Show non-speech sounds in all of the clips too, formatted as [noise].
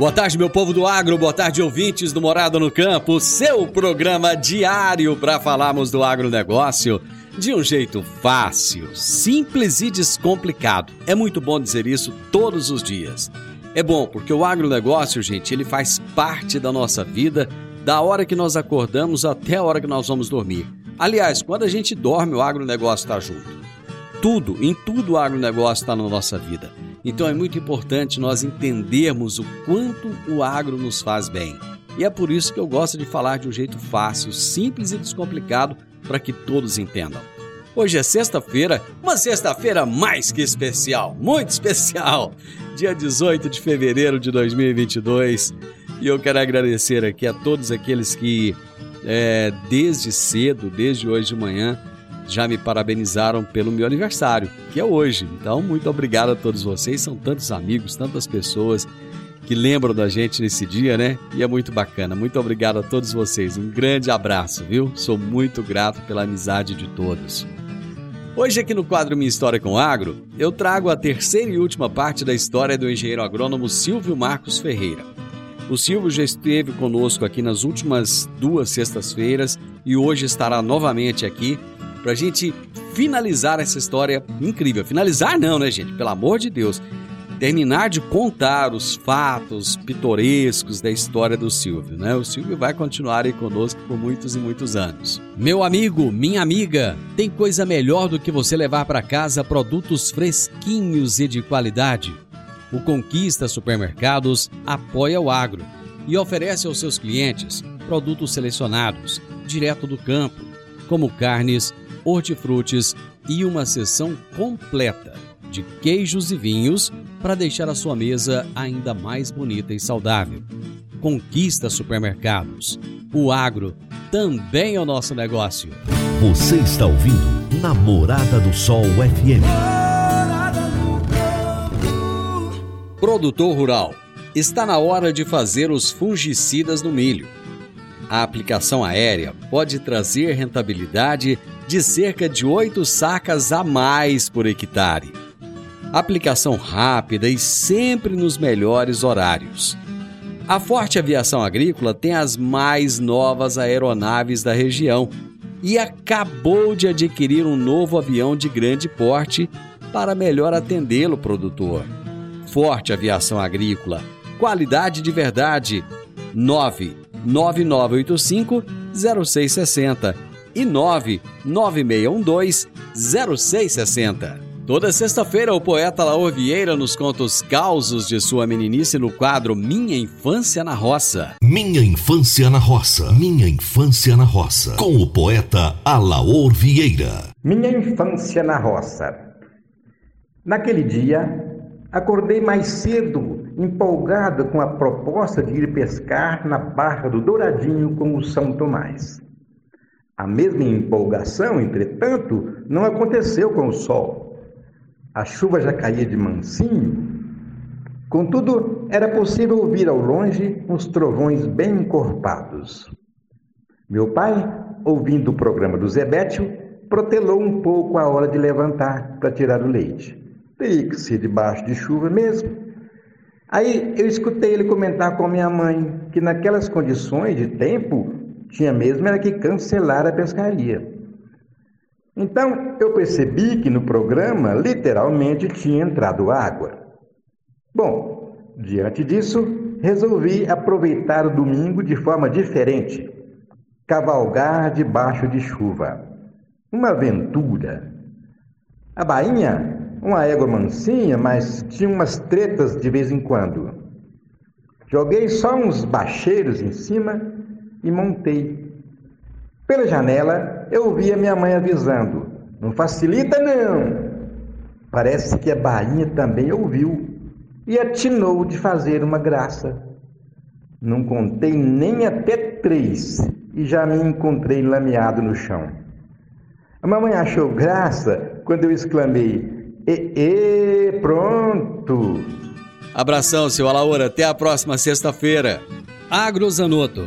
Boa tarde, meu povo do agro, boa tarde, ouvintes do Morada no Campo, seu programa diário para falarmos do agronegócio de um jeito fácil, simples e descomplicado. É muito bom dizer isso todos os dias. É bom porque o agronegócio, gente, ele faz parte da nossa vida, da hora que nós acordamos até a hora que nós vamos dormir. Aliás, quando a gente dorme, o agronegócio está junto. Tudo, em tudo o agronegócio está na nossa vida. Então é muito importante nós entendermos o quanto o agro nos faz bem. E é por isso que eu gosto de falar de um jeito fácil, simples e descomplicado para que todos entendam. Hoje é sexta-feira, uma sexta-feira mais que especial, muito especial, dia 18 de fevereiro de 2022. E eu quero agradecer aqui a todos aqueles que, é, desde cedo, desde hoje de manhã, já me parabenizaram pelo meu aniversário, que é hoje. Então, muito obrigado a todos vocês. São tantos amigos, tantas pessoas que lembram da gente nesse dia, né? E é muito bacana. Muito obrigado a todos vocês. Um grande abraço, viu? Sou muito grato pela amizade de todos. Hoje, aqui no quadro Minha História com Agro, eu trago a terceira e última parte da história do engenheiro agrônomo Silvio Marcos Ferreira. O Silvio já esteve conosco aqui nas últimas duas sextas-feiras e hoje estará novamente aqui pra gente finalizar essa história incrível. Finalizar não, né, gente? Pelo amor de Deus. Terminar de contar os fatos pitorescos da história do Silvio, né? O Silvio vai continuar aí conosco por muitos e muitos anos. Meu amigo, minha amiga, tem coisa melhor do que você levar para casa produtos fresquinhos e de qualidade? O Conquista Supermercados apoia o agro e oferece aos seus clientes produtos selecionados, direto do campo, como carnes, hortifrutis e uma seção completa de queijos e vinhos para deixar a sua mesa ainda mais bonita e saudável. Conquista supermercados. O agro também é o nosso negócio. Você está ouvindo Namorada do Sol FM. Produtor rural. Está na hora de fazer os fungicidas no milho. A aplicação aérea pode trazer rentabilidade de cerca de 8 sacas a mais por hectare. Aplicação rápida e sempre nos melhores horários. A Forte Aviação Agrícola tem as mais novas aeronaves da região e acabou de adquirir um novo avião de grande porte para melhor atendê-lo, produtor. Forte Aviação Agrícola, qualidade de verdade. 99985 0660 e 99612-0660. Toda sexta-feira, o poeta Laor Vieira nos conta os causos de sua meninice no quadro Minha Infância na Roça. Minha Infância na Roça. Minha Infância na Roça. Com o poeta Alaor Vieira. Minha Infância na Roça. Naquele dia, acordei mais cedo, empolgado com a proposta de ir pescar na Barra do Douradinho com o São Tomás. A mesma empolgação, entretanto, não aconteceu com o sol. A chuva já caía de mansinho. Contudo, era possível ouvir ao longe uns trovões bem encorpados. Meu pai, ouvindo o programa do Zebétio, protelou um pouco a hora de levantar para tirar o leite. Teria que ser debaixo de chuva mesmo. Aí eu escutei ele comentar com minha mãe que naquelas condições de tempo tinha mesmo era que cancelar a pescaria. Então eu percebi que no programa literalmente tinha entrado água. Bom, diante disso, resolvi aproveitar o domingo de forma diferente. cavalgar debaixo de chuva. Uma aventura. A bainha, uma égua mansinha, mas tinha umas tretas de vez em quando. Joguei só uns bacheiros em cima e montei. Pela janela eu via minha mãe avisando: Não facilita não! Parece que a bainha também ouviu e atinou de fazer uma graça. Não contei nem até três e já me encontrei lameado no chão. A mamãe achou graça quando eu exclamei: E, e pronto! Abração, seu Alaura. Até a próxima sexta-feira. Agrozanoto,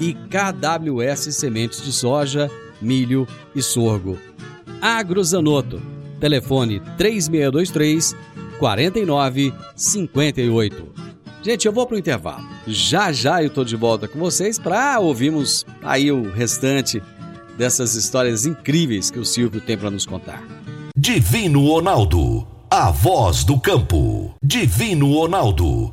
e KWS Sementes de Soja, Milho e Sorgo. Agrozanoto, telefone 3623 4958. Gente, eu vou para o intervalo. Já já eu estou de volta com vocês para ouvirmos aí o restante dessas histórias incríveis que o Silvio tem para nos contar. Divino Ronaldo, a voz do campo. Divino Ronaldo,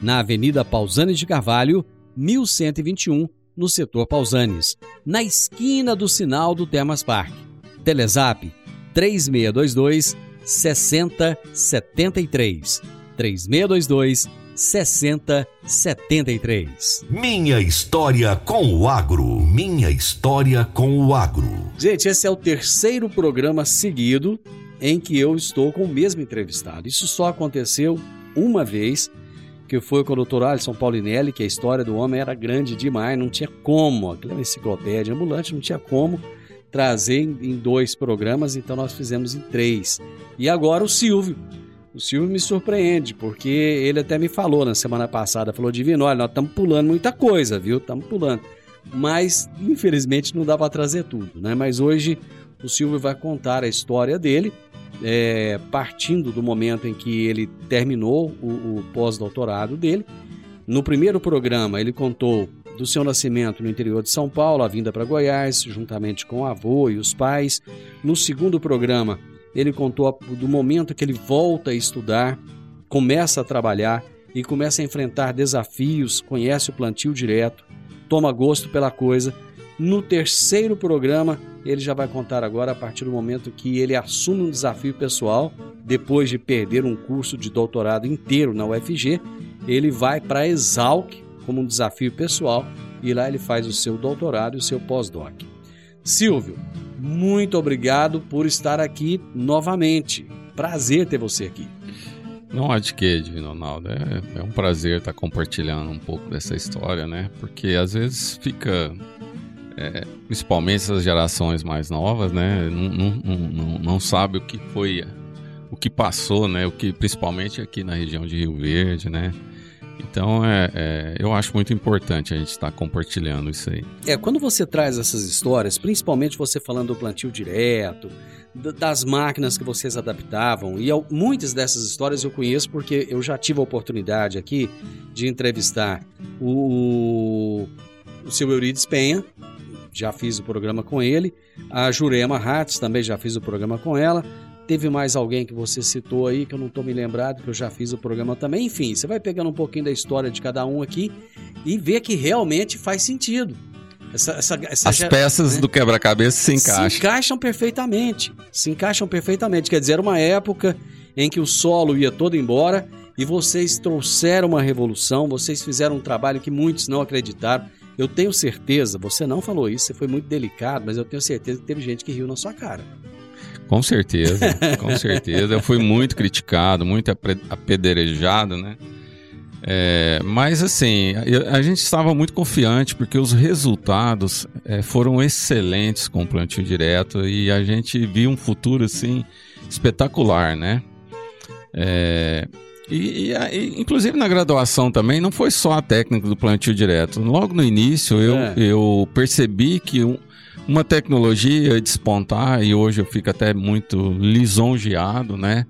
na Avenida Pausanes de Carvalho, 1121, no setor Pausanes, na esquina do sinal do Termas Park. Telezap 3622 6073. 3622 6073. Minha história com o agro. Minha história com o agro. Gente, esse é o terceiro programa seguido em que eu estou com o mesmo entrevistado. Isso só aconteceu uma vez, que foi com o Dr. Alisson Paulinelli, que a história do homem era grande demais, não tinha como, aquela enciclopédia ambulante, não tinha como trazer em dois programas, então nós fizemos em três. E agora o Silvio. O Silvio me surpreende, porque ele até me falou na semana passada, falou, Divino, olha, nós estamos pulando muita coisa, viu? Estamos pulando. Mas, infelizmente, não dá para trazer tudo, né? Mas hoje o Silvio vai contar a história dele, é, partindo do momento em que ele terminou o, o pós-doutorado dele. No primeiro programa, ele contou do seu nascimento no interior de São Paulo, a vinda para Goiás, juntamente com o avô e os pais. No segundo programa, ele contou do momento que ele volta a estudar, começa a trabalhar e começa a enfrentar desafios, conhece o plantio direto, toma gosto pela coisa. No terceiro programa, ele já vai contar agora a partir do momento que ele assume um desafio pessoal, depois de perder um curso de doutorado inteiro na UFG, ele vai para a Exalc como um desafio pessoal e lá ele faz o seu doutorado e o seu pós-doc. Silvio, muito obrigado por estar aqui novamente. Prazer ter você aqui. Não há de que, Divino Ronaldo. É, é, um prazer estar compartilhando um pouco dessa história, né? Porque às vezes fica. É, principalmente essas gerações mais novas, né? Não, não, não, não, sabe o que foi, o que passou, né? O que, principalmente aqui na região de Rio Verde, né? Então, é, é, eu acho muito importante a gente estar tá compartilhando isso aí. É, quando você traz essas histórias, principalmente você falando do plantio direto, das máquinas que vocês adaptavam, e muitas dessas histórias eu conheço porque eu já tive a oportunidade aqui de entrevistar o, o seu Eurides Penha, já fiz o programa com ele, a Jurema Ratz também já fiz o programa com ela, Teve mais alguém que você citou aí que eu não estou me lembrado, que eu já fiz o programa também. Enfim, você vai pegando um pouquinho da história de cada um aqui e ver que realmente faz sentido. Essa, essa, essa As peças né? do quebra-cabeça se encaixam. Se encaixam perfeitamente. Se encaixam perfeitamente. Quer dizer, era uma época em que o solo ia todo embora e vocês trouxeram uma revolução, vocês fizeram um trabalho que muitos não acreditaram. Eu tenho certeza, você não falou isso, você foi muito delicado, mas eu tenho certeza que teve gente que riu na sua cara. Com certeza, [laughs] com certeza. Eu fui muito criticado, muito apedrejado, né? É, mas assim, a gente estava muito confiante porque os resultados é, foram excelentes com o plantio direto e a gente viu um futuro assim espetacular, né? É, e, e, inclusive na graduação também não foi só a técnica do plantio direto. Logo no início eu, é. eu percebi que um, uma tecnologia ia despontar e hoje eu fico até muito lisonjeado, né?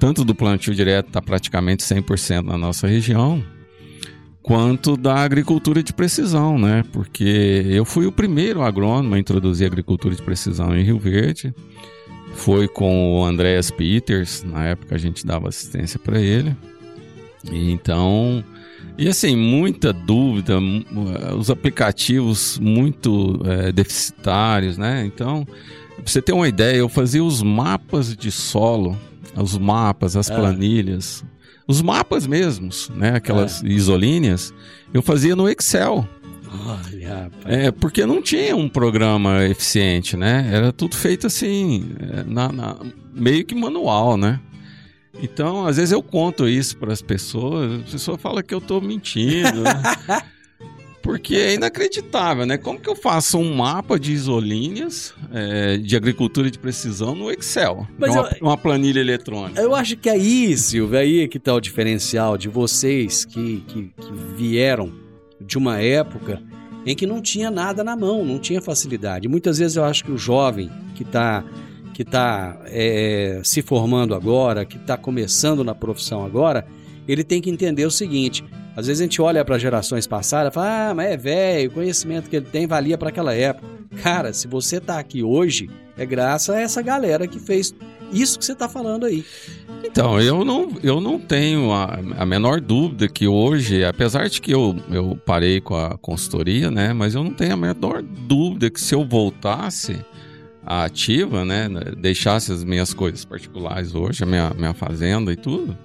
tanto do plantio direto está praticamente 100% na nossa região, quanto da agricultura de precisão, né? Porque eu fui o primeiro agrônomo a introduzir agricultura de precisão em Rio Verde. Foi com o Andreas Peters, na época a gente dava assistência para ele. E então, e assim, muita dúvida, os aplicativos muito é, deficitários, né? Então, pra você ter uma ideia, eu fazia os mapas de solo os mapas, as é. planilhas, os mapas mesmos, né? Aquelas é. isolíneas, eu fazia no Excel. Olha, rapaz. É, porque não tinha um programa eficiente, né? Era tudo feito assim, é, na, na meio que manual, né? Então, às vezes eu conto isso para as pessoas, a pessoa fala que eu estou mentindo. Né? [laughs] Porque é inacreditável, né? Como que eu faço um mapa de isolíneas é, de agricultura de precisão no Excel? Mas uma, eu, uma, planilha eletrônica. Eu acho que aí, Silvio, aí é que está o diferencial de vocês que, que, que vieram de uma época em que não tinha nada na mão, não tinha facilidade. Muitas vezes eu acho que o jovem que está que tá, é, se formando agora, que está começando na profissão agora, ele tem que entender o seguinte: às vezes a gente olha para gerações passadas e fala, ah, mas é velho, o conhecimento que ele tem valia para aquela época. Cara, se você está aqui hoje, é graças a essa galera que fez isso que você está falando aí. Então, eu não, eu não tenho a, a, menor dúvida que hoje, apesar de que eu, eu parei com a consultoria, né? Mas eu não tenho a menor dúvida que se eu voltasse à ativa, né? Deixasse as minhas coisas particulares hoje, a minha, minha fazenda e tudo,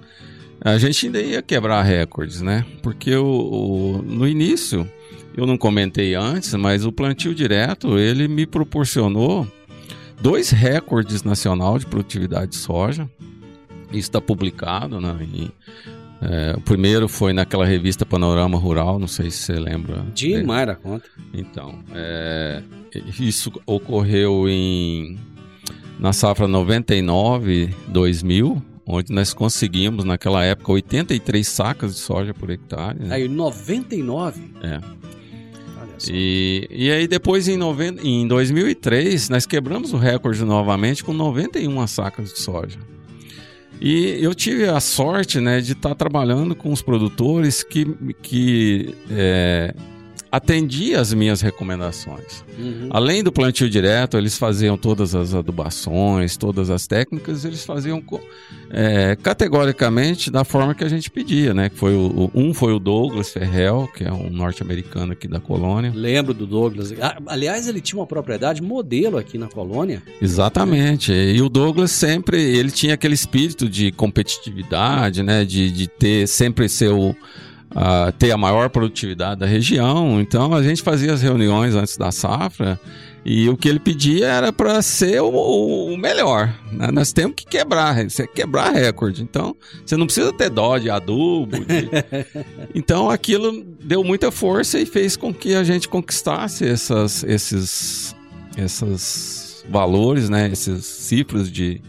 a gente ainda ia quebrar recordes, né? Porque o, no início, eu não comentei antes, mas o plantio direto, ele me proporcionou dois recordes nacional de produtividade de soja. Isso está publicado, né? E, é, o primeiro foi naquela revista Panorama Rural, não sei se você lembra. Demais a conta. Então, é, isso ocorreu em na safra 99, 2000, onde nós conseguimos, naquela época, 83 sacas de soja por hectare. Né? Aí, 99? É. E, e aí depois em, 90, em 2003 nós quebramos o recorde novamente com 91 sacas de soja. E eu tive a sorte né, de estar trabalhando com os produtores que, que é, atendia as minhas recomendações. Uhum. Além do plantio direto, eles faziam todas as adubações, todas as técnicas, eles faziam é, categoricamente da forma que a gente pedia, né? Foi o, um foi o Douglas Ferrell, que é um norte-americano aqui da colônia. Lembro do Douglas. Aliás, ele tinha uma propriedade modelo aqui na colônia. Exatamente. E o Douglas sempre, ele tinha aquele espírito de competitividade, né? De, de ter sempre seu uh, ter a maior produtividade da região. Então a gente fazia as reuniões antes da safra e o que ele pedia era para ser o, o melhor. Né? Nós temos que quebrar, quebrar recorde. Então você não precisa ter dó de adubo. De... [laughs] então aquilo deu muita força e fez com que a gente conquistasse essas, esses, esses valores, né? esses cifras de,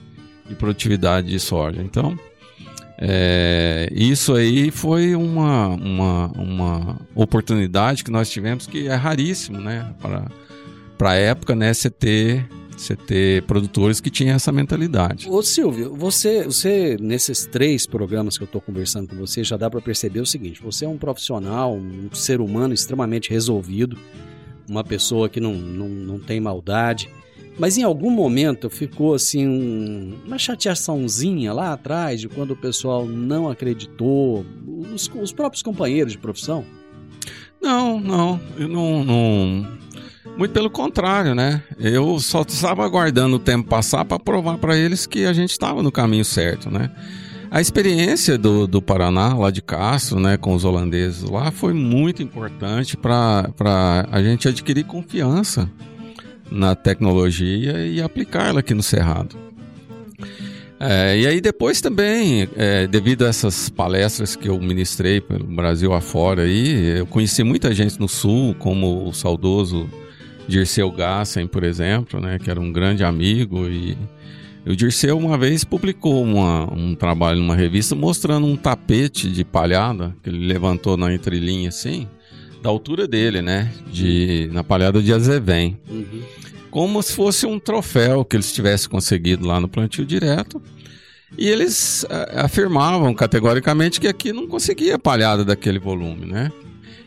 de produtividade de soja. Então é, isso aí foi uma, uma, uma oportunidade que nós tivemos que é raríssimo, né? Para a época, né? Você ter, você ter produtores que tinham essa mentalidade. Ô Silvio, você, você nesses três programas que eu estou conversando com você, já dá para perceber o seguinte: você é um profissional, um ser humano extremamente resolvido, uma pessoa que não, não, não tem maldade mas em algum momento ficou assim um, uma chateaçãozinha lá atrás de quando o pessoal não acreditou, os, os próprios companheiros de profissão? Não, não, eu não, não, Muito pelo contrário, né? Eu só estava aguardando o tempo passar para provar para eles que a gente estava no caminho certo, né? A experiência do, do Paraná, lá de Castro, né, com os holandeses lá, foi muito importante para a gente adquirir confiança na tecnologia e aplicá-la aqui no Cerrado. É, e aí depois também, é, devido a essas palestras que eu ministrei pelo Brasil afora aí, eu conheci muita gente no Sul, como o saudoso Dirceu Gassen, por exemplo, né, que era um grande amigo e o Dirceu uma vez publicou uma, um trabalho numa revista mostrando um tapete de palhada que ele levantou na entrelinha assim, da altura dele, né, de na palhada de Azevém. Uhum como se fosse um troféu que eles tivessem conseguido lá no plantio direto. E eles uh, afirmavam categoricamente que aqui não conseguia palhada daquele volume, né?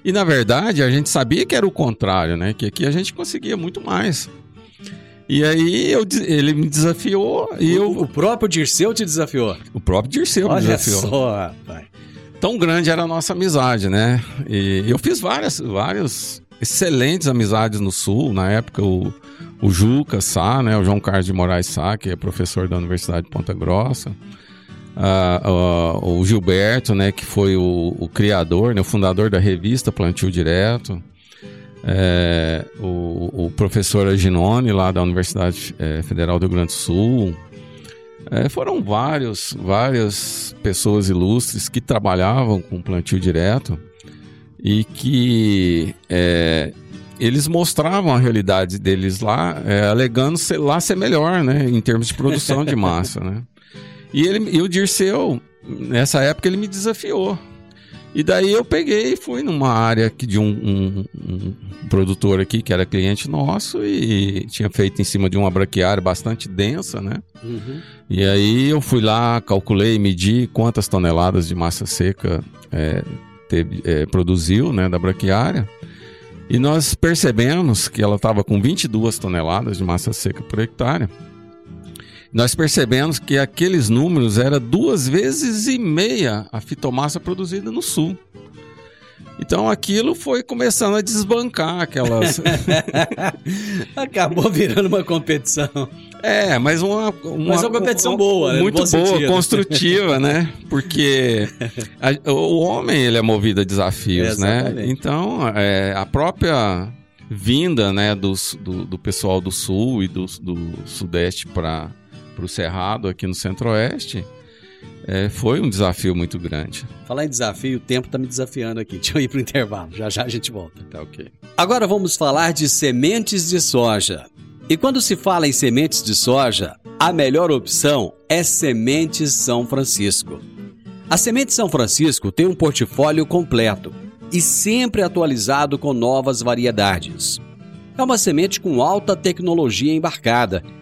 E na verdade a gente sabia que era o contrário, né? Que aqui a gente conseguia muito mais. E aí eu, ele me desafiou e o, eu. O próprio Dirceu te desafiou? O próprio Dirceu Olha me desafiou. Só, rapaz. Tão grande era a nossa amizade, né? E eu fiz várias, várias excelentes amizades no Sul. Na época, o, o Juca Sá, né, o João Carlos de Moraes Sá, que é professor da Universidade de Ponta Grossa. Uh, o Gilberto, né, que foi o, o, criador, né, o fundador da revista Plantio Direto. É, o, o, professor Aginone, lá da Universidade é, Federal do Rio Grande do Sul. É, foram vários, várias pessoas ilustres que trabalhavam com plantio direto e que é, eles mostravam a realidade deles lá, é, alegando ser, lá ser melhor, né, em termos de produção de massa, né. E, ele, e o Dirceu, nessa época, ele me desafiou. E daí eu peguei e fui numa área de um, um, um, produtor aqui, que era cliente nosso, e tinha feito em cima de uma braquiária bastante densa, né? Uhum. E aí eu fui lá, calculei, medi quantas toneladas de massa seca é, teve, é, produziu né, da braquiária. E nós percebemos que ela estava com 22 toneladas de massa seca por hectare. Nós percebemos que aqueles números eram duas vezes e meia a fitomassa produzida no sul. Então aquilo foi começando a desbancar aquelas. [laughs] Acabou virando uma competição. É, mas uma, uma, mas uma competição boa, né? Muito boa, sentido. construtiva, né? Porque a, o homem ele é movido a desafios, é, né? Então é, a própria vinda, né, dos, do, do pessoal do sul e do, do sudeste para o cerrado aqui no centro-oeste é, foi um desafio muito grande. Falar em desafio, o tempo está me desafiando aqui. [laughs] Deixa eu ir para o intervalo. Já já a gente volta. Tá ok. Agora vamos falar de sementes de soja. E quando se fala em sementes de soja, a melhor opção é Sementes São Francisco. A Semente São Francisco tem um portfólio completo e sempre atualizado com novas variedades. É uma semente com alta tecnologia embarcada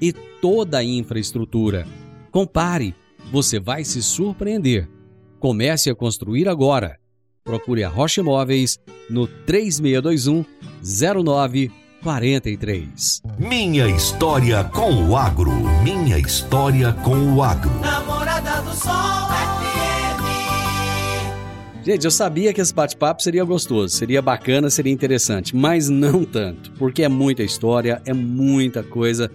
e toda a infraestrutura. Compare você vai se surpreender. Comece a construir agora. Procure a Rocha Imóveis no 3621 0943. Minha história com o agro. Minha história com o agro. Namorada do Sol FM. Gente, eu sabia que esse bate-papo seria gostoso, seria bacana, seria interessante, mas não tanto, porque é muita história, é muita coisa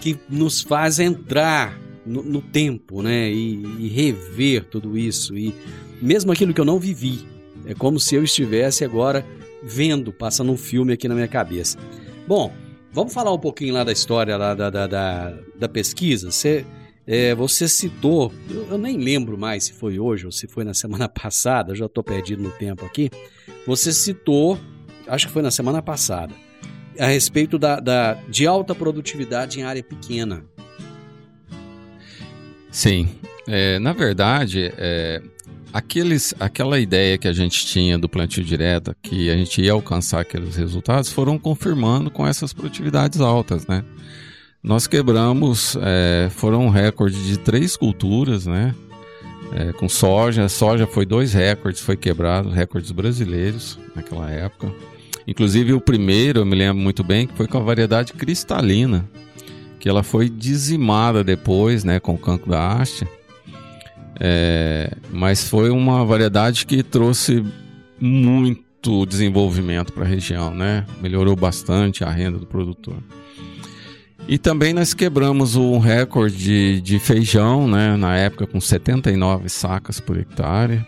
que nos faz entrar no, no tempo, né? E, e, rever tudo isso. E mesmo aquilo que eu não vivi. É como se eu estivesse agora vendo, passando um filme aqui na minha cabeça. Bom, vamos falar um pouquinho lá da história lá da, da, da, da pesquisa. Você É, você citou, eu, eu nem lembro mais se foi hoje ou se foi na [laughs] semana passada, já estou perdido no tempo aqui. Você citou, acho que foi na semana passada, a respeito da, da de alta produtividade em área pequena. Sim. É, na verdade, é, aqueles, aquela ideia que a gente tinha do plantio direto, que a gente ia alcançar aqueles resultados, foram confirmando com essas produtividades altas, né? Nós quebramos, é, foram um recorde de três culturas, né? É, com soja, soja foi dois recordes, foi quebrado, recordes brasileiros naquela época. Inclusive o primeiro, eu me lembro muito bem, que foi com a variedade cristalina, que ela foi dizimada depois, né, com o cancro da haste. É, mas foi uma variedade que trouxe muito desenvolvimento para a região, né? Melhorou bastante a renda do produtor. E também nós quebramos o recorde de, de feijão, né? Na época com 79 sacas por hectare,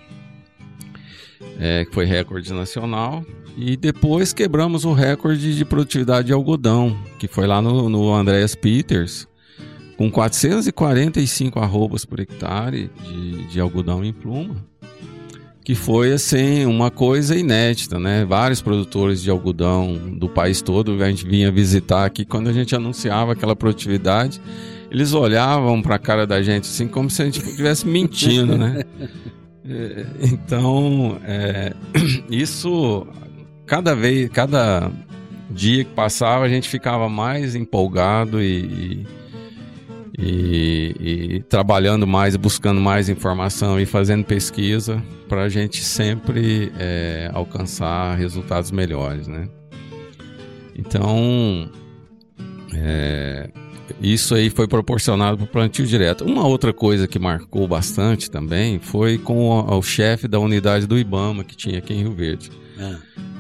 é, que foi recorde nacional. E depois quebramos o recorde de produtividade de algodão, que foi lá no, no Andreas Peters, com 445 arrobas por hectare de, de algodão em pluma, que foi assim uma coisa inédita, né? Vários produtores de algodão do país todo a gente vinha visitar aqui quando a gente anunciava aquela produtividade, eles olhavam para a cara da gente assim como se a gente estivesse mentindo, né? [laughs] É, então, é, [clears throat] isso cada vez, cada dia que passava, a gente ficava mais empolgado e, e, e trabalhando mais, buscando mais informação e fazendo pesquisa para a gente sempre é, alcançar resultados melhores, né? Então, é, isso aí foi proporcionado para o plantio direto. Uma outra coisa que marcou bastante também foi com o, o chefe da unidade do IBAMA que tinha aqui em Rio Verde.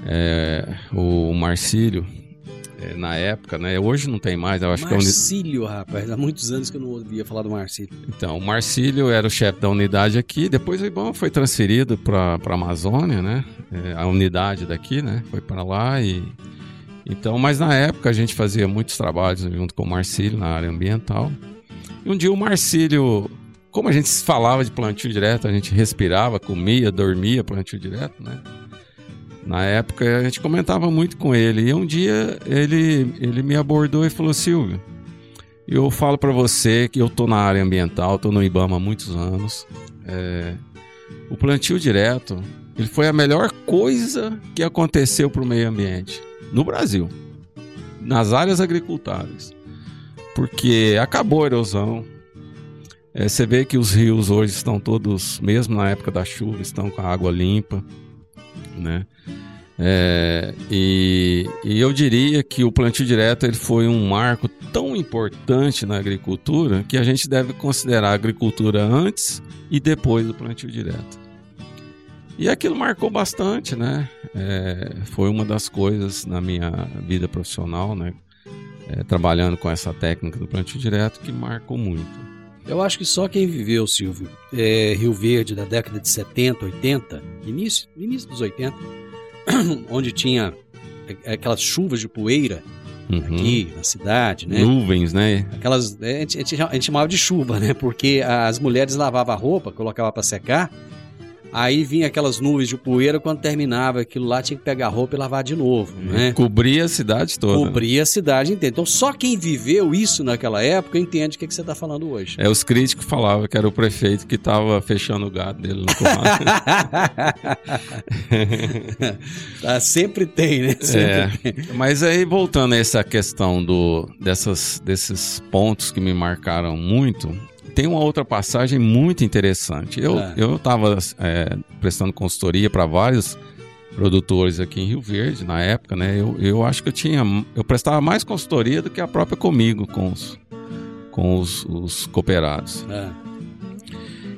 É, o Marcílio, é, na época, né? Hoje não tem mais, eu acho Marcílio, que é rapaz, há muitos anos que eu não ouvia falar do Marcílio. Então, o Marcílio era o chefe da unidade aqui, depois o Ibama foi transferido para a Amazônia, né? É, a unidade daqui, né? Foi para lá e então, mas na época a gente fazia muitos trabalhos junto com o Marcílio na área ambiental. E um dia o Marcílio, como a gente falava de plantio direto, a gente respirava, comia, dormia plantio direto, né? Na época a gente comentava muito com ele. E um dia ele, ele me abordou e falou: Silvio, eu falo para você que eu tô na área ambiental, tô no IBAMA há muitos anos. É, o plantio direto ele foi a melhor coisa que aconteceu para o meio ambiente no Brasil, nas áreas agricultáveis, porque acabou a erosão. É, você vê que os rios hoje estão todos, mesmo na época da chuva, estão com a água limpa né? É, e, e, eu diria que o plantio direto ele foi um marco tão importante na agricultura que a gente deve considerar a agricultura antes e depois do plantio direto. E aquilo marcou bastante, né? É, foi uma das coisas na minha vida profissional, né? É, trabalhando com essa técnica do plantio direto que marcou muito. Eu acho que só quem viveu, Silvio, é, Rio Verde da década de 70, 80, início, início dos 80, [clears throat] onde tinha aquelas chuvas de poeira uhum. aqui na cidade, né? Nuvens, né? Aquelas, é, a, gente, a gente chamava de chuva, né? Porque as mulheres lavavam a roupa, colocavam para secar, Aí vinha aquelas nuvens de poeira, quando terminava aquilo lá, tinha que pegar a roupa e lavar de novo, né? Cobria a cidade toda. Cobria a cidade inteira. Então, só quem viveu isso naquela época entende o que, que você está falando hoje. É, os críticos falavam que era o prefeito que estava fechando o gado dele no tomate. [laughs] ah, sempre tem, né? Sempre é. Tem. Mas aí, voltando a essa questão do, dessas, desses pontos que me marcaram muito, tem uma outra passagem muito interessante. Eu é. eu estava é, prestando consultoria para vários produtores aqui em Rio Verde na época, né? Eu, eu acho que eu tinha eu prestava mais consultoria do que a própria comigo com os com os, os cooperados. É.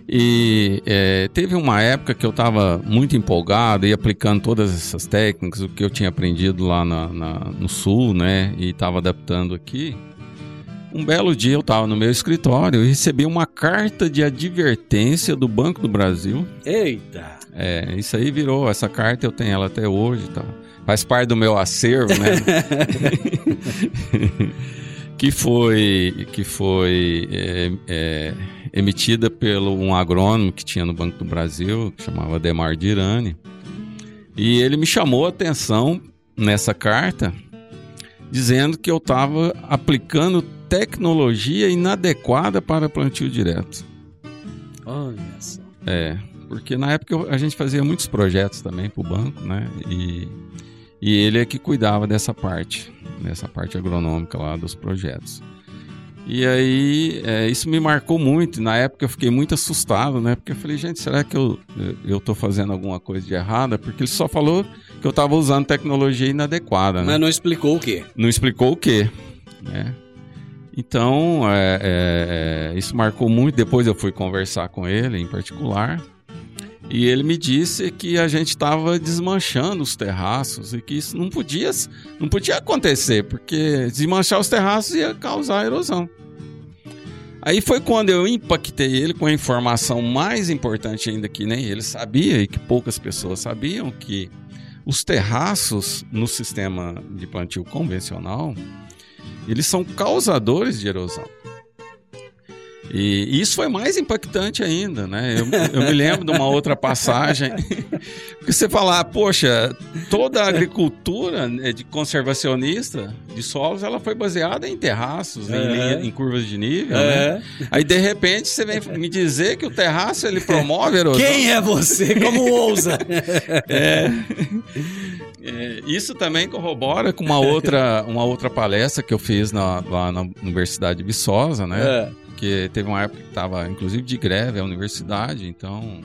E é, teve uma época que eu estava muito empolgado e aplicando todas essas técnicas, o que eu tinha aprendido lá na, na no sul, né? E estava adaptando aqui. Um belo dia eu estava no meu escritório e recebi uma carta de advertência do Banco do Brasil. Eita! É, isso aí virou, essa carta eu tenho ela até hoje, tá? Faz parte do meu acervo, né? [laughs] que foi, que foi é, é, emitida pelo um agrônomo que tinha no Banco do Brasil, que chamava Demar Dirani. E ele me chamou a atenção nessa carta, dizendo que eu estava aplicando tecnologia inadequada para plantio direto. Olha só. É, porque na época a gente fazia muitos projetos também para o banco, né? E, e ele é que cuidava dessa parte, dessa parte agronômica lá dos projetos. E aí, é, isso me marcou muito. Na época eu fiquei muito assustado, né? Porque eu falei, gente, será que eu, eu tô fazendo alguma coisa de errada? Porque ele só falou que eu estava usando tecnologia inadequada, né? Mas não explicou o quê? não explicou o quê, né? Então, é, é, é, isso marcou muito. Depois eu fui conversar com ele em particular. E ele me disse que a gente estava desmanchando os terraços e que isso não podia, não podia acontecer, porque desmanchar os terraços ia causar erosão. Aí foi quando eu impactei ele com a informação mais importante ainda que nem ele sabia e que poucas pessoas sabiam, que os terraços no sistema de plantio convencional, eles são causadores de erosão. E isso foi mais impactante ainda, né? Eu, eu me lembro de uma outra passagem, [laughs] porque você falar, poxa, toda a agricultura né, de conservacionista de solos, ela foi baseada em terraços, em, É. linha- em curvas de nível, né? Aí de repente você vem me dizer que o terraço ele promove erosão. Quem é você? Como ousa? [laughs] É, isso também corrobora com uma outra, [laughs] uma outra palestra que eu fiz na- lá na Universidade de Viçosa, né? É. Porque teve uma época que estava, inclusive, de greve a universidade, então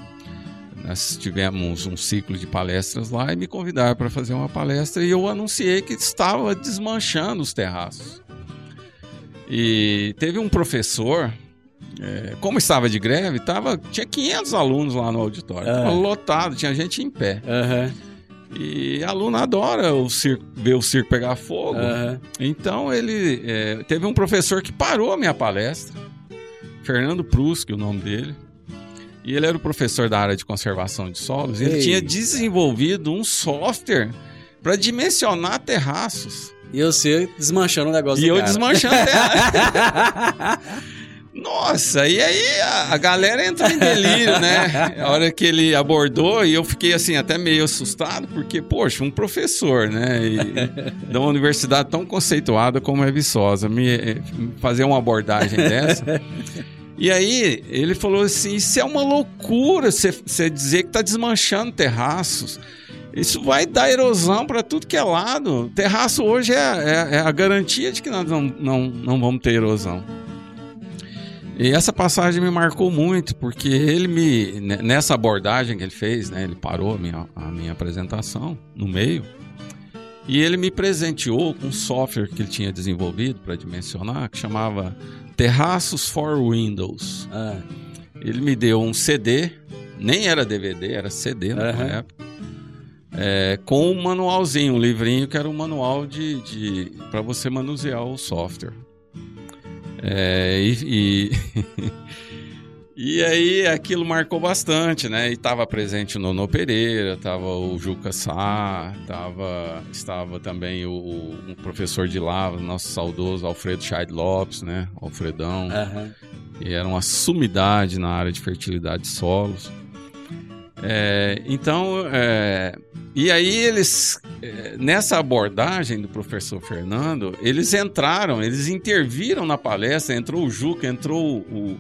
nós tivemos um ciclo de palestras lá e me convidaram para fazer uma palestra e eu anunciei que estava desmanchando os terraços. E teve um professor, é, como estava de greve, tava, tinha 500 alunos lá no auditório, estava lotado, tinha gente em pé. Aham, E aluno adora o circo, ver o circo pegar fogo. aham. Então ele é, teve um professor que parou a minha palestra, Fernando Pruski, o nome dele. E ele era o professor da área de conservação de solos. Ele tinha desenvolvido um software para dimensionar terraços. E você desmanchando o negócio E eu cara. desmanchando. [laughs] [laughs] Nossa, e aí a, galera entrou em delírio, né? [laughs] A hora que ele abordou, e eu fiquei assim, até meio assustado, porque, poxa, um professor, né? E, [laughs] de uma universidade tão conceituada como é Viçosa, me, eh, fazer uma abordagem [laughs] dessa. E aí ele falou assim: isso é uma loucura você dizer que tá desmanchando terraços. Isso vai dar erosão para tudo que é lado. Terraço hoje é, é- é a garantia de que nós não, não, não vamos ter erosão. E essa passagem me marcou muito, porque ele me. ne- Nessa abordagem que ele fez, né? Ele parou a minha, a minha apresentação no meio. E ele me presenteou com um software que ele tinha desenvolvido para dimensionar, que chamava Terraços for Windows. Ah, Ele me deu um CD, nem era DVD, era CD na Aham. época, é, com um manualzinho, um livrinho que era um manual de, de para você manusear o software. É, e, e, [laughs] e aí aquilo marcou bastante, né? E estava presente o Nono Pereira, estava o Juca Sá, tava, estava também o, o- professor de lá, o nosso saudoso Alfredo Scheid Lopes, né? Alfredão aham. e era uma sumidade na área de fertilidade de solos. É, então, é, e aí eles, é, nessa abordagem do professor Fernando, eles entraram, eles interviram na palestra, entrou o Juca, entrou o,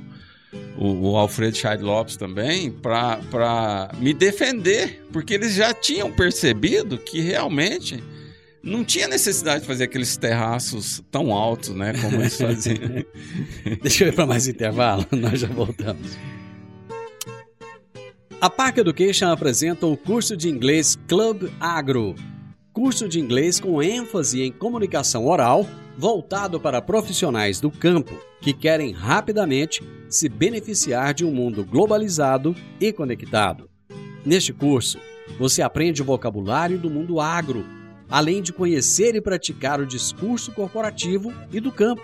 o, o Alfredo Scheid Lopes também, para me defender, porque eles já tinham percebido que realmente não tinha necessidade de fazer aqueles terraços tão altos, né, como eles [laughs] faziam. Deixa eu ir para mais intervalo, [laughs] nós já voltamos. A Park Education apresenta o curso de inglês Club Agro. Curso de inglês com ênfase em comunicação oral, voltado para profissionais do campo que querem rapidamente se beneficiar de um mundo globalizado e conectado. Neste curso, você aprende o vocabulário do mundo agro, além de conhecer e praticar o discurso corporativo e do campo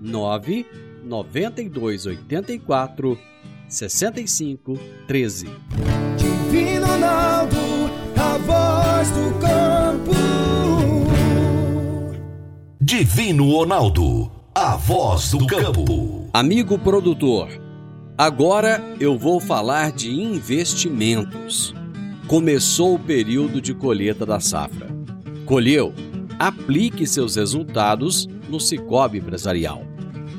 99284 6513. Divino Ronaldo, a voz do campo. Divino Ronaldo, a voz do campo. Amigo produtor, agora eu vou falar de investimentos. Começou o período de colheita da safra. Colheu? Aplique seus resultados no Cicobi Empresarial.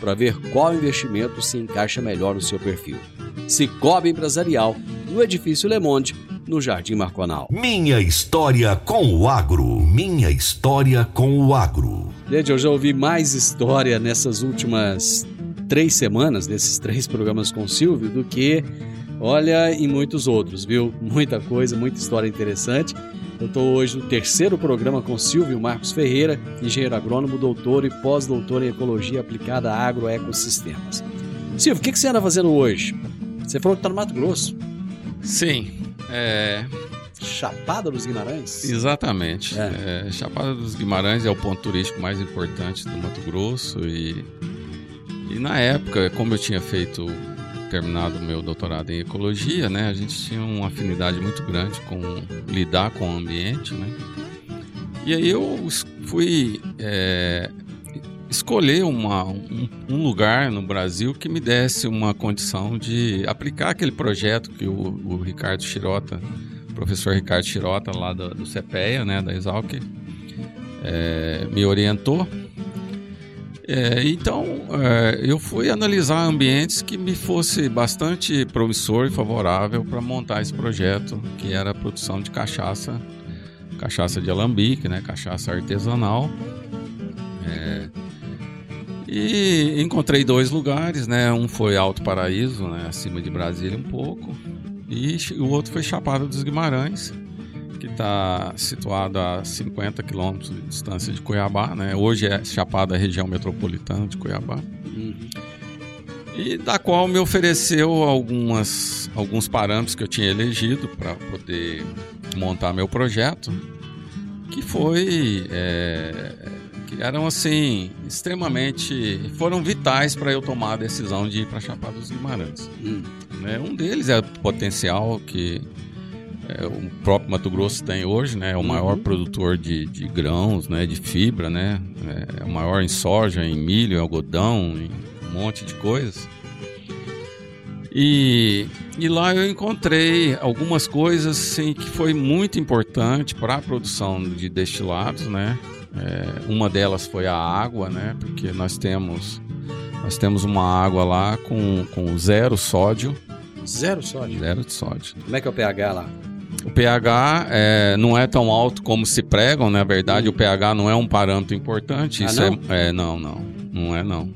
para ver qual investimento se encaixa melhor no seu perfil. Cicobi Empresarial, no Edifício Le Monde, no Jardim Marconal. Minha história com o agro. Minha história com o agro. Gente, eu já ouvi mais história nessas últimas três semanas, nesses três programas com o Silvio, do que, olha, em muitos outros, viu? Muita coisa, muita história interessante. Eu estou hoje no terceiro programa com Silvio Marcos Ferreira, engenheiro agrônomo, doutor e pós-doutor em Ecologia Aplicada a Agroecossistemas. Silvio, o que, que você anda fazendo hoje? Você falou que está no Mato Grosso. Sim, é, Chapada dos Guimarães? exatamente. É. É, Chapada dos Guimarães é o ponto turístico mais importante do Mato Grosso e, e na época, como eu tinha feito terminado meu doutorado em ecologia, né, a gente tinha uma afinidade muito grande com lidar com o ambiente, né? E aí eu fui é, escolher uma- um, um lugar no Brasil que me desse uma condição de aplicar aquele projeto que o, o Ricardo Chirota, professor Ricardo Chirota, lá do, do CPEA, né, da Exalc, é, me orientou. É, então, é, eu fui analisar ambientes que me fosse bastante promissor e favorável para montar esse projeto, que era a produção de cachaça, cachaça de alambique, né, cachaça artesanal. É, e encontrei dois lugares, né? Um foi Alto Paraíso, né? acima de Brasília um pouco, e o outro foi Chapada dos Guimarães, que está situado a 50 quilômetros de distância de Cuiabá, né? Hoje é Chapada região metropolitana de Cuiabá. E da qual me ofereceu algumas, alguns parâmetros que eu tinha elegido para poder montar meu projeto, que foi é, que eram assim extremamente foram vitais para eu tomar a decisão de ir para Chapada dos Guimarães. Hum. né? Um deles é o potencial que é, o próprio Mato Grosso tem hoje, né? É o maior produtor de, de grãos, né? De fibra, né? É o maior em soja, em milho, em algodão, em um monte de coisas. E, e lá eu encontrei algumas coisas assim, que foi muito importante para a produção de destilados, né? É, uma delas foi a água, né? Porque nós temos nós temos uma água lá com, com zero sódio, Zero sódio. zero de sódio. Como é que é o pH lá? O pH é, não é tão alto como se pregam, na verdade, o pH não é um parâmetro importante. Ah, Isso não? É, é, não, não, não é não.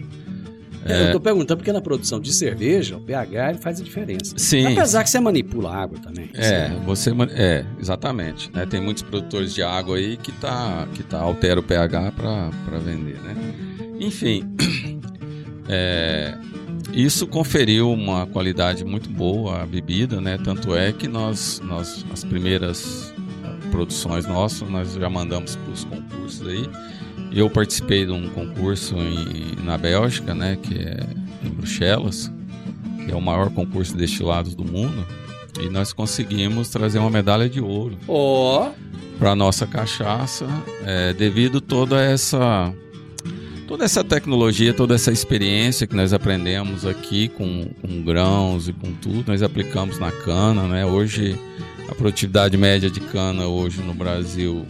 Eu estou perguntando porque na produção de cerveja, o pH ele faz a diferença. Sim. Apesar que você manipula a água também. É, você é, exatamente, né? Tem muitos produtores de água aí que tá que tá altera o pH para vender, né? Enfim, [clears throat] é, isso conferiu uma qualidade muito boa à bebida, né? Tanto é que nós nós as primeiras produções nossas nós já mandamos para os concursos aí. Eu participei de um concurso em- na Bélgica, né? Que é em Bruxelas, que é o maior concurso de destilados do mundo. E nós conseguimos trazer uma medalha de ouro Ó, para nossa cachaça, é, devido toda essa toda essa tecnologia, toda essa experiência que nós aprendemos aqui com, com grãos e com tudo, nós aplicamos na cana, né? Hoje a produtividade média de cana hoje no Brasil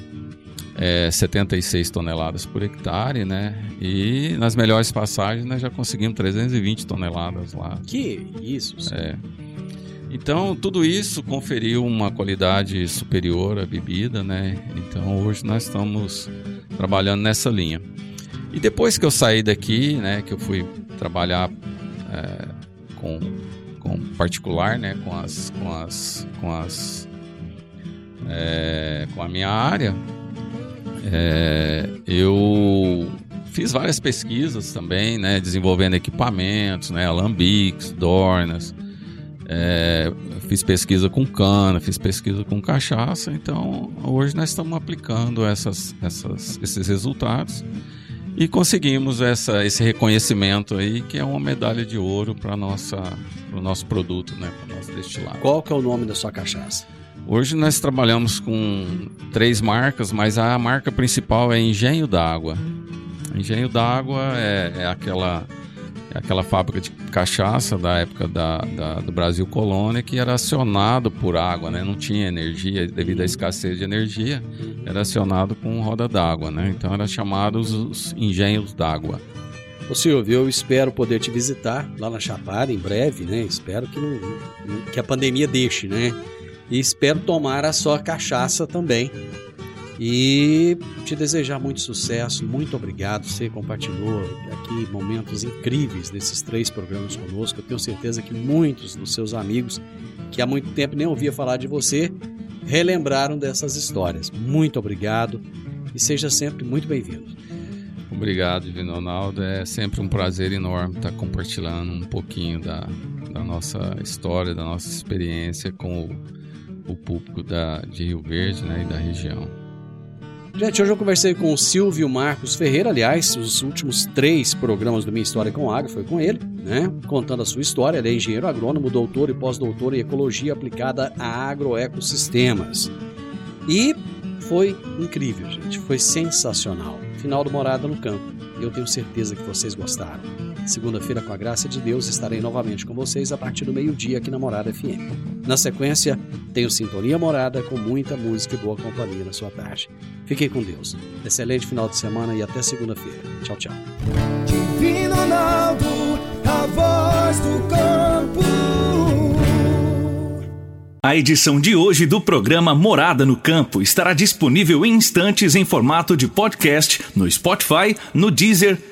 é, 76 toneladas por hectare, né? E nas melhores passagens nós já conseguimos 320 toneladas lá. Que isso? É. Então, tudo isso conferiu uma qualidade superior à bebida, né? Então, hoje nós estamos trabalhando nessa linha. E depois que eu saí daqui, né, que eu fui trabalhar é, com, com particular, né, com as, com as, com as, é, com a minha área, é, eu fiz várias pesquisas também, né, desenvolvendo equipamentos, né, alambiques, dornas. É, fiz pesquisa com cana, fiz pesquisa com cachaça. Então, hoje nós estamos aplicando essas, essas, esses resultados e conseguimos essa, esse reconhecimento aí, que é uma medalha de ouro para o nosso produto, né, para o nosso destilado. Qual que é o nome da sua cachaça? Hoje nós trabalhamos com três marcas, mas a marca principal é Engenho d'Água. Engenho d'Água é, é, aquela, aquela fábrica de cachaça da época da, da, do Brasil Colônia que era acionado por água, né? não tinha energia devido à escassez de energia, era acionado com roda d'água, né? então era chamado os, os engenhos d'água. Ô Silvio, eu espero poder te visitar lá na Chapada em breve, né? Espero que, não, que a pandemia deixe, né? e espero tomar a sua cachaça também. E te desejar muito sucesso, muito obrigado. Você compartilhou aqui momentos incríveis desses três programas conosco. Eu tenho certeza que muitos dos seus amigos que há muito tempo nem ouvia falar de você relembraram dessas histórias. Muito obrigado e seja sempre muito bem-vindo. Obrigado, Divino Ronaldo. É sempre um prazer enorme estar compartilhando um pouquinho da, da nossa história, da nossa experiência com o o público da, de Rio Verde né, e da região. Gente, hoje eu conversei com o Silvio Marcos Ferreira, aliás, os últimos três programas do Minha História com Água foi com ele, né? Contando a sua história. Ele é engenheiro agrônomo, doutor e pós-doutor em ecologia aplicada a agroecossistemas. E foi incrível, gente. Foi sensacional. Final do Morada no Campo. Eu tenho certeza que vocês gostaram. Segunda-feira, com a graça de Deus, estarei novamente com vocês a partir do meio-dia aqui na Morada FM. Na sequência, tenho Sintonia Morada com muita música e boa companhia na sua tarde. Fiquem com Deus. Excelente final de semana e até segunda-feira. Tchau, tchau. Divino Ronaldo, a voz do campo. A edição de hoje do programa Morada no Campo estará disponível em instantes em formato de podcast no Spotify, no Deezer,